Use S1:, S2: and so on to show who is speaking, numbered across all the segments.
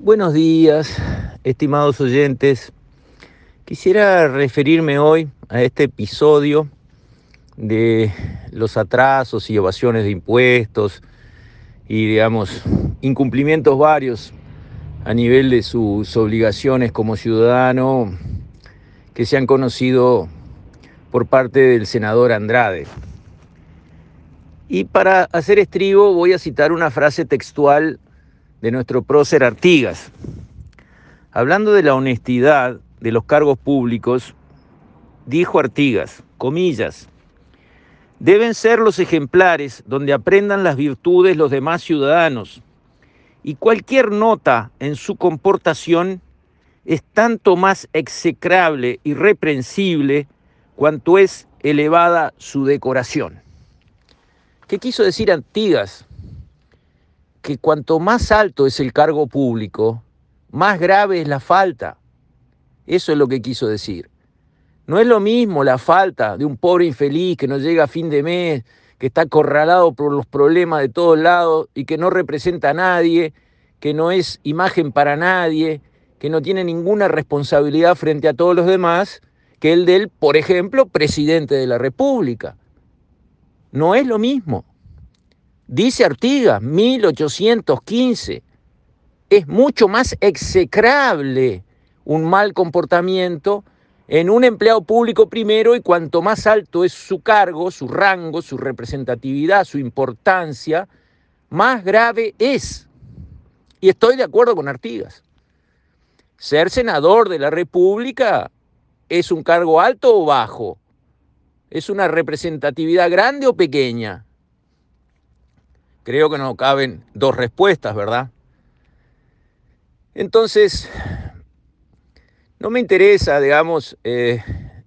S1: Buenos días, estimados oyentes. Quisiera referirme hoy a este episodio de los atrasos y evasiones de impuestos y, digamos, incumplimientos varios a nivel de sus obligaciones como ciudadano que se han conocido por parte del senador Andrade. Y para hacer estribo voy a citar una frase textual de nuestro prócer Artigas. Hablando de la honestidad de los cargos públicos, dijo Artigas, comillas, deben ser los ejemplares donde aprendan las virtudes los demás ciudadanos y cualquier nota en su comportación es tanto más execrable y reprensible cuanto es elevada su decoración. ¿Qué quiso decir Artigas? Que cuanto más alto es el cargo público, más grave es la falta. Eso es lo que quiso decir. No es lo mismo la falta de un pobre infeliz que no llega a fin de mes, que está acorralado por los problemas de todos lados y que no representa a nadie, que no es imagen para nadie, que no tiene ninguna responsabilidad frente a todos los demás, que el del, por ejemplo, presidente de la República. No es lo mismo. Dice Artigas, 1815, es mucho más execrable un mal comportamiento en un empleado público primero y cuanto más alto es su cargo, su rango, su representatividad, su importancia, más grave es. Y estoy de acuerdo con Artigas. Ser senador de la República es un cargo alto o bajo. Es una representatividad grande o pequeña. Creo que no caben dos respuestas, ¿verdad? Entonces, no me interesa, digamos, eh,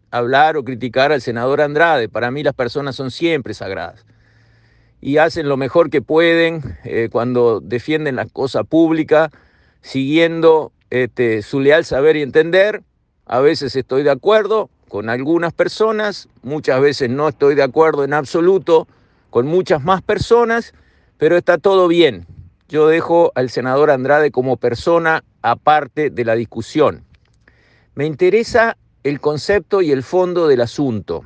S1: hablar o criticar al senador Andrade. Para mí las personas son siempre sagradas y hacen lo mejor que pueden eh, cuando defienden la cosa pública, siguiendo este, su leal saber y entender. A veces estoy de acuerdo con algunas personas, muchas veces no estoy de acuerdo en absoluto con muchas más personas pero está todo bien. Yo dejo al senador Andrade como persona aparte de la discusión. Me interesa el concepto y el fondo del asunto.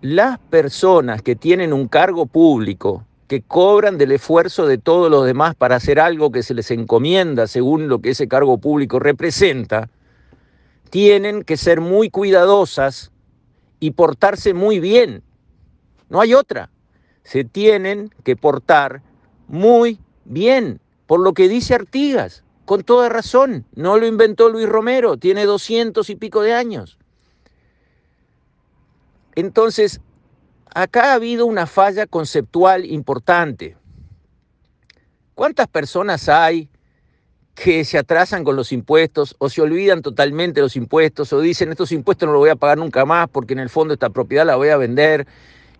S1: Las personas que tienen un cargo público, que cobran del esfuerzo de todos los demás para hacer algo que se les encomienda según lo que ese cargo público representa, tienen que ser muy cuidadosas y portarse muy bien. No hay otra se tienen que portar muy bien, por lo que dice Artigas, con toda razón. No lo inventó Luis Romero, tiene doscientos y pico de años. Entonces, acá ha habido una falla conceptual importante. ¿Cuántas personas hay que se atrasan con los impuestos o se olvidan totalmente los impuestos o dicen estos impuestos no los voy a pagar nunca más porque en el fondo esta propiedad la voy a vender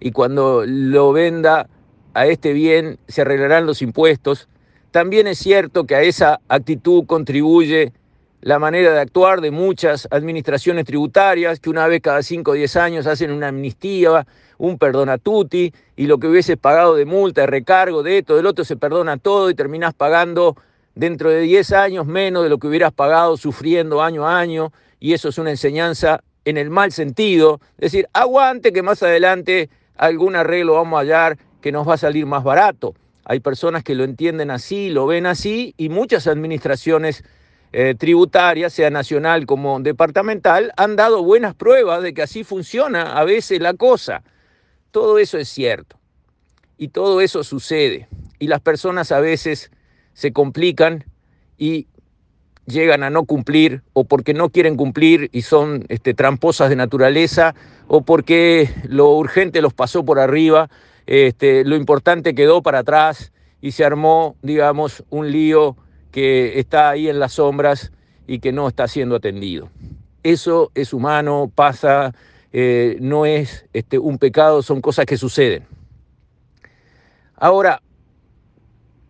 S1: y cuando lo venda a este bien se arreglarán los impuestos. También es cierto que a esa actitud contribuye la manera de actuar de muchas administraciones tributarias que una vez cada 5 o 10 años hacen una amnistía, un perdona tutti y lo que hubieses pagado de multa, de recargo, de esto, del otro, se perdona todo y terminás pagando dentro de 10 años menos de lo que hubieras pagado sufriendo año a año y eso es una enseñanza en el mal sentido, es decir, aguante que más adelante algún arreglo vamos a hallar que nos va a salir más barato. Hay personas que lo entienden así, lo ven así y muchas administraciones eh, tributarias, sea nacional como departamental, han dado buenas pruebas de que así funciona a veces la cosa. Todo eso es cierto y todo eso sucede y las personas a veces se complican y llegan a no cumplir o porque no quieren cumplir y son este, tramposas de naturaleza o porque lo urgente los pasó por arriba, este, lo importante quedó para atrás y se armó, digamos, un lío que está ahí en las sombras y que no está siendo atendido. Eso es humano, pasa, eh, no es este, un pecado, son cosas que suceden. Ahora,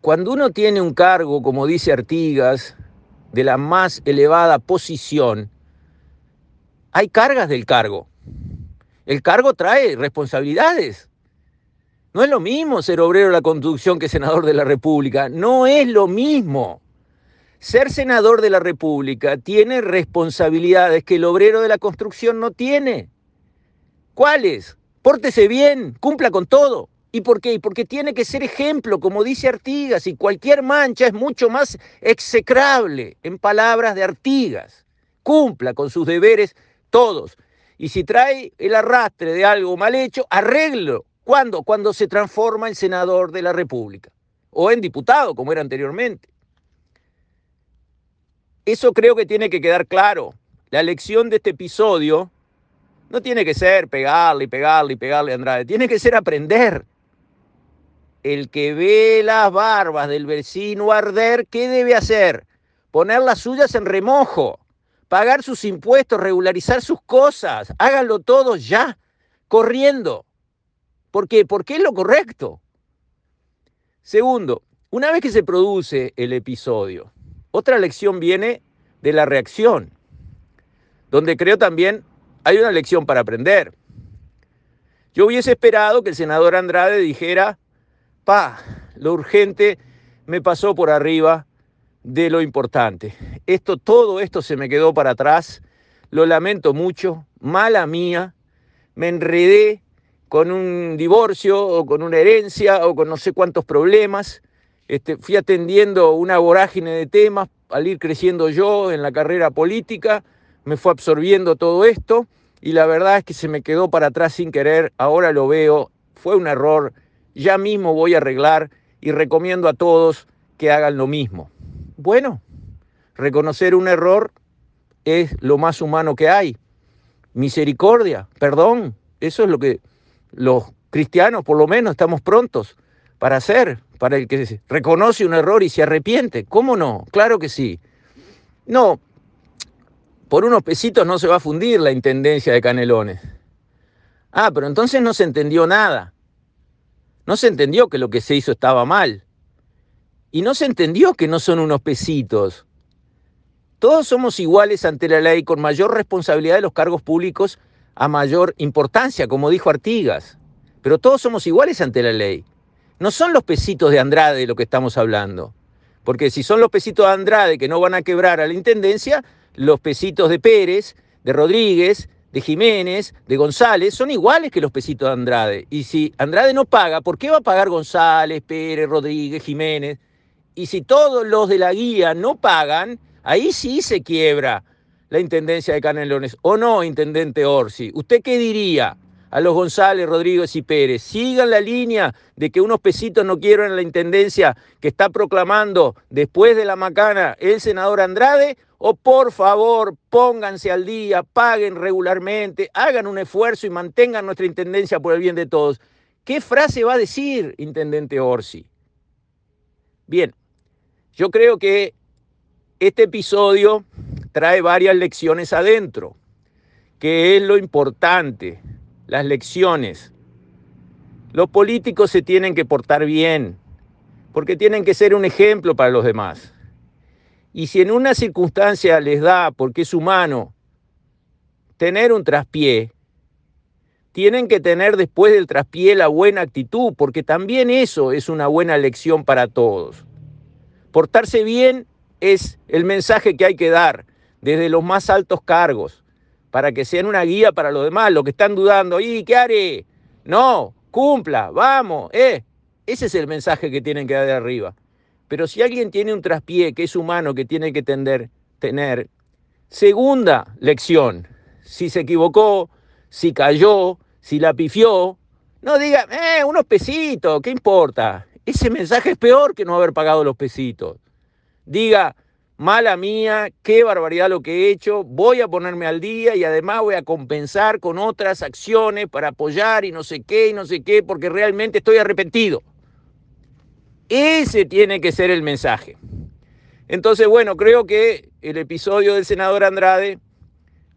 S1: cuando uno tiene un cargo, como dice Artigas, de la más elevada posición, hay cargas del cargo. El cargo trae responsabilidades. No es lo mismo ser obrero de la construcción que senador de la República. No es lo mismo. Ser senador de la República tiene responsabilidades que el obrero de la construcción no tiene. ¿Cuáles? Pórtese bien, cumpla con todo. ¿Y por qué? Porque tiene que ser ejemplo, como dice Artigas, y cualquier mancha es mucho más execrable, en palabras de Artigas. Cumpla con sus deberes todos. Y si trae el arrastre de algo mal hecho, arreglo. ¿Cuándo? Cuando se transforma en senador de la República o en diputado, como era anteriormente. Eso creo que tiene que quedar claro. La lección de este episodio no tiene que ser pegarle y pegarle y pegarle a Andrade, tiene que ser aprender. El que ve las barbas del vecino arder, ¿qué debe hacer? Poner las suyas en remojo, pagar sus impuestos, regularizar sus cosas, háganlo todos ya, corriendo. ¿Por qué? Porque es lo correcto. Segundo, una vez que se produce el episodio, otra lección viene de la reacción, donde creo también hay una lección para aprender. Yo hubiese esperado que el senador Andrade dijera, pa, lo urgente me pasó por arriba de lo importante. Esto, todo esto se me quedó para atrás, lo lamento mucho, mala mía, me enredé con un divorcio o con una herencia o con no sé cuántos problemas. Este, fui atendiendo una vorágine de temas al ir creciendo yo en la carrera política, me fue absorbiendo todo esto y la verdad es que se me quedó para atrás sin querer, ahora lo veo, fue un error, ya mismo voy a arreglar y recomiendo a todos que hagan lo mismo. Bueno, reconocer un error es lo más humano que hay. Misericordia, perdón, eso es lo que los cristianos por lo menos estamos prontos para hacer, para el que reconoce un error y se arrepiente. ¿Cómo no? Claro que sí. No, por unos pesitos no se va a fundir la intendencia de Canelones. Ah, pero entonces no se entendió nada. No se entendió que lo que se hizo estaba mal. Y no se entendió que no son unos pesitos. Todos somos iguales ante la ley con mayor responsabilidad de los cargos públicos a mayor importancia, como dijo Artigas. Pero todos somos iguales ante la ley. No son los pesitos de Andrade de lo que estamos hablando. Porque si son los pesitos de Andrade que no van a quebrar a la intendencia, los pesitos de Pérez, de Rodríguez, de Jiménez, de González, son iguales que los pesitos de Andrade. Y si Andrade no paga, ¿por qué va a pagar González, Pérez, Rodríguez, Jiménez? Y si todos los de la guía no pagan, ahí sí se quiebra la Intendencia de Canelones. ¿O no, Intendente Orsi? ¿Usted qué diría? A los González, Rodríguez y Pérez. Sigan la línea de que unos pesitos no quiero en la intendencia que está proclamando después de la macana el senador Andrade, o por favor pónganse al día, paguen regularmente, hagan un esfuerzo y mantengan nuestra intendencia por el bien de todos. ¿Qué frase va a decir, Intendente Orsi? Bien, yo creo que este episodio trae varias lecciones adentro, que es lo importante las lecciones. Los políticos se tienen que portar bien, porque tienen que ser un ejemplo para los demás. Y si en una circunstancia les da, porque es humano, tener un traspié, tienen que tener después del traspié la buena actitud, porque también eso es una buena lección para todos. Portarse bien es el mensaje que hay que dar desde los más altos cargos para que sean una guía para los demás, los que están dudando, ¿y qué haré? No, cumpla, vamos, eh. Ese es el mensaje que tienen que dar de arriba. Pero si alguien tiene un traspié que es humano, que tiene que tender, tener, segunda lección, si se equivocó, si cayó, si la pifió, no diga, eh, unos pesitos, ¿qué importa? Ese mensaje es peor que no haber pagado los pesitos. Diga, mala mía, qué barbaridad lo que he hecho, voy a ponerme al día y además voy a compensar con otras acciones para apoyar y no sé qué y no sé qué, porque realmente estoy arrepentido. Ese tiene que ser el mensaje. Entonces, bueno, creo que el episodio del senador Andrade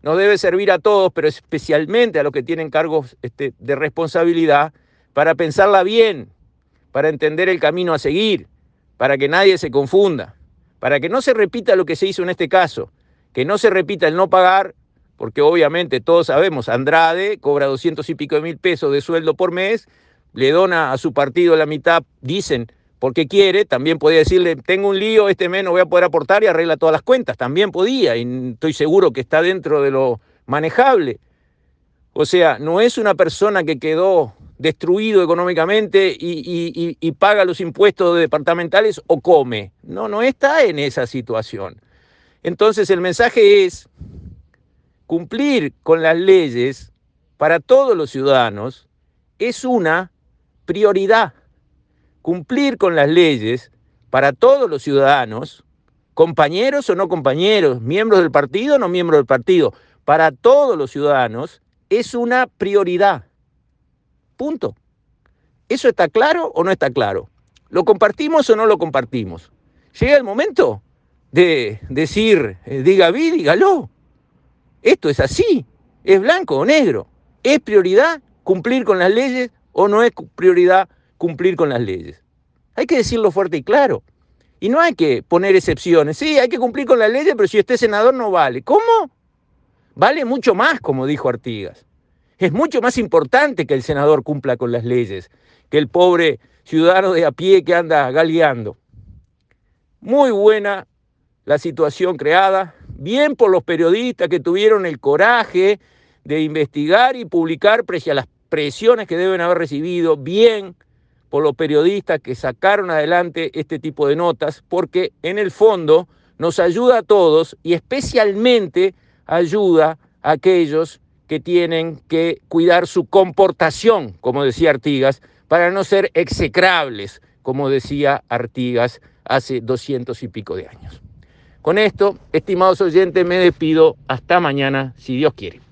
S1: nos debe servir a todos, pero especialmente a los que tienen cargos este, de responsabilidad, para pensarla bien, para entender el camino a seguir, para que nadie se confunda para que no se repita lo que se hizo en este caso, que no se repita el no pagar, porque obviamente todos sabemos, Andrade cobra doscientos y pico de mil pesos de sueldo por mes, le dona a su partido la mitad, dicen, porque quiere, también podía decirle, tengo un lío, este mes no voy a poder aportar y arregla todas las cuentas, también podía, y estoy seguro que está dentro de lo manejable. O sea, no es una persona que quedó destruido económicamente y, paga los impuestos departamentales o come. No, no está en esa situación. Entonces el mensaje es cumplir con las leyes para todos los ciudadanos es una prioridad. Cumplir con las leyes para todos los ciudadanos, compañeros o no compañeros, miembros del partido o no miembros del partido, para todos los ciudadanos es una prioridad. Punto. ¿Eso está claro o no está claro? ¿Lo compartimos o no lo compartimos? Llega el momento de decir, eh, diga vi, dígalo. Esto es así, es blanco o negro. ¿Es prioridad cumplir con las leyes o no es prioridad cumplir con las leyes? Hay que decirlo fuerte y claro. Y no hay que poner excepciones. Sí, hay que cumplir con las leyes, pero si usted es senador no vale. ¿Cómo? Vale mucho más, como dijo Artigas. Es mucho más importante que el senador cumpla con las leyes que el pobre ciudadano de a pie que anda galeando. Muy buena la situación creada, bien por los periodistas que tuvieron el coraje de investigar y publicar pese a las presiones que deben haber recibido, bien por los periodistas que sacaron adelante este tipo de notas, porque en el fondo nos ayuda a todos y especialmente ayuda a aquellos que tienen que cuidar su comportación, como decía Artigas, para no ser execrables, como decía Artigas hace doscientos y pico de años. Con esto, estimados oyentes, me despido. Hasta mañana, si Dios quiere.